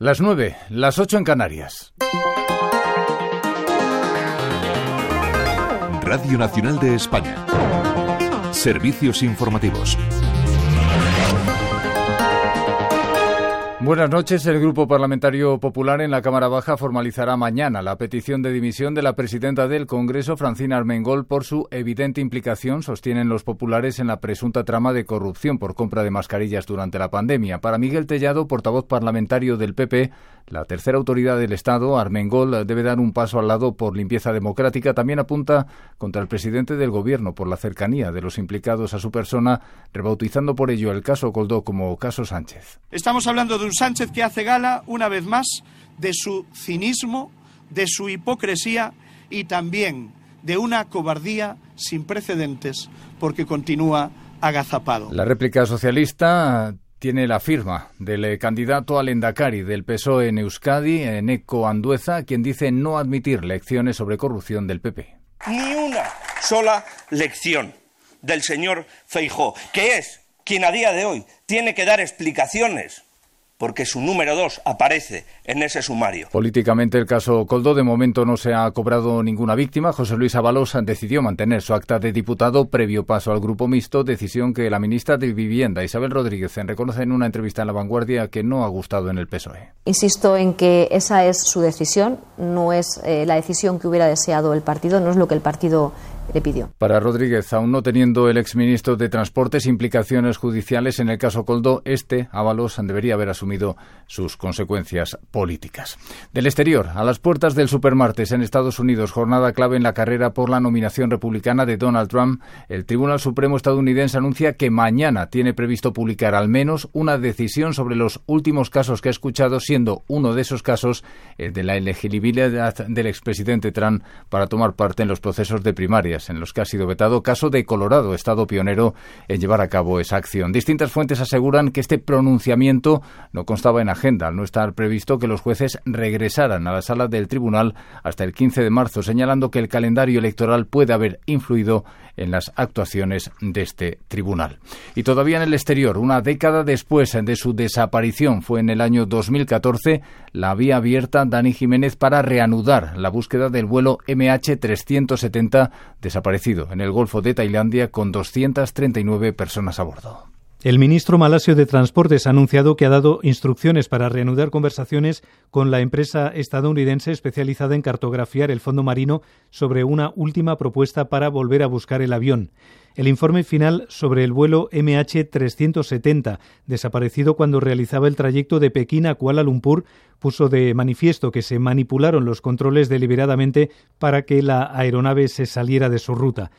Las nueve, las ocho en Canarias. Radio Nacional de España. Servicios informativos. Buenas noches. El Grupo Parlamentario Popular en la Cámara Baja formalizará mañana la petición de dimisión de la presidenta del Congreso, Francina Armengol, por su evidente implicación, sostienen los populares, en la presunta trama de corrupción por compra de mascarillas durante la pandemia. Para Miguel Tellado, portavoz parlamentario del PP, la tercera autoridad del Estado, Armengol, debe dar un paso al lado por limpieza democrática. También apunta contra el presidente del Gobierno por la cercanía de los implicados a su persona, rebautizando por ello el caso Coldó como caso Sánchez. Estamos hablando de un Sánchez que hace gala, una vez más, de su cinismo, de su hipocresía y también de una cobardía sin precedentes, porque continúa agazapado. La réplica socialista tiene la firma del candidato al Endacari del PSOE en Euskadi, Eneco Andueza, quien dice no admitir lecciones sobre corrupción del PP. Ni una sola lección del señor Feijó, que es quien a día de hoy tiene que dar explicaciones porque su número dos aparece en ese sumario. Políticamente el caso Coldo de momento no se ha cobrado ninguna víctima. José Luis Avalos decidió mantener su acta de diputado previo paso al grupo mixto, decisión que la ministra de Vivienda Isabel Rodríguez reconoce en una entrevista en La Vanguardia que no ha gustado en el PSOE. Insisto en que esa es su decisión, no es eh, la decisión que hubiera deseado el partido, no es lo que el partido Para Rodríguez, aún no teniendo el exministro de Transportes implicaciones judiciales en el caso Coldo, este, Ábalos, debería haber asumido sus consecuencias políticas. Del exterior, a las puertas del supermartes en Estados Unidos, jornada clave en la carrera por la nominación republicana de Donald Trump, el Tribunal Supremo estadounidense anuncia que mañana tiene previsto publicar al menos una decisión sobre los últimos casos que ha escuchado, siendo uno de esos casos el de la elegibilidad del expresidente Trump para tomar parte en los procesos de primaria en los que ha sido vetado, caso de Colorado, estado pionero en llevar a cabo esa acción. Distintas fuentes aseguran que este pronunciamiento no constaba en agenda, al no estar previsto que los jueces regresaran a la sala del tribunal hasta el 15 de marzo, señalando que el calendario electoral puede haber influido en las actuaciones de este tribunal. Y todavía en el exterior, una década después de su desaparición, fue en el año 2014, la vía abierta Dani Jiménez para reanudar la búsqueda del vuelo MH370 desaparecido en el Golfo de Tailandia con 239 personas a bordo. El ministro malasio de Transportes ha anunciado que ha dado instrucciones para reanudar conversaciones con la empresa estadounidense especializada en cartografiar el fondo marino sobre una última propuesta para volver a buscar el avión. El informe final sobre el vuelo MH370, desaparecido cuando realizaba el trayecto de Pekín a Kuala Lumpur, puso de manifiesto que se manipularon los controles deliberadamente para que la aeronave se saliera de su ruta.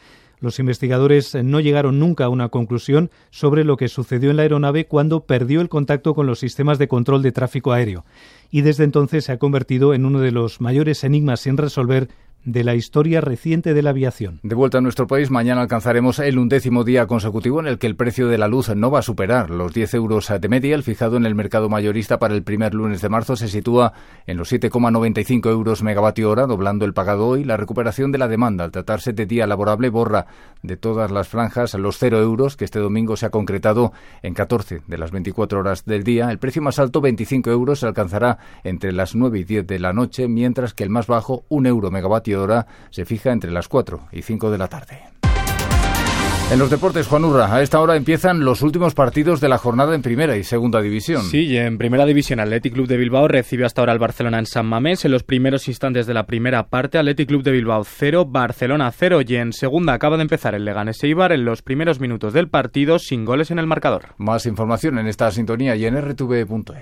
Los investigadores no llegaron nunca a una conclusión sobre lo que sucedió en la aeronave cuando perdió el contacto con los sistemas de control de tráfico aéreo. Y desde entonces se ha convertido en uno de los mayores enigmas sin resolver de la historia reciente de la aviación. De vuelta a nuestro país, mañana alcanzaremos el undécimo día consecutivo en el que el precio de la luz no va a superar los 10 euros de media. El fijado en el mercado mayorista para el primer lunes de marzo se sitúa en los 7,95 euros megavatio hora, doblando el pagado hoy. La recuperación de la demanda al tratarse de día laborable borra de todas las franjas los 0 euros, que este domingo se ha concretado en 14 de las 24 horas del día. El precio más alto, 25 euros, se alcanzará entre las 9 y 10 de la noche, mientras que el más bajo, 1 euro megavatio hora se fija entre las 4 y 5 de la tarde. En los deportes, Juan Urra, a esta hora empiezan los últimos partidos de la jornada en primera y segunda división. Sí, y en primera división, Athletic Club de Bilbao recibe hasta ahora al Barcelona en San Mamés. En los primeros instantes de la primera parte, Athletic Club de Bilbao 0, Barcelona 0. Y en segunda acaba de empezar el Leganés Eibar en los primeros minutos del partido sin goles en el marcador. Más información en esta sintonía y en rtv.es.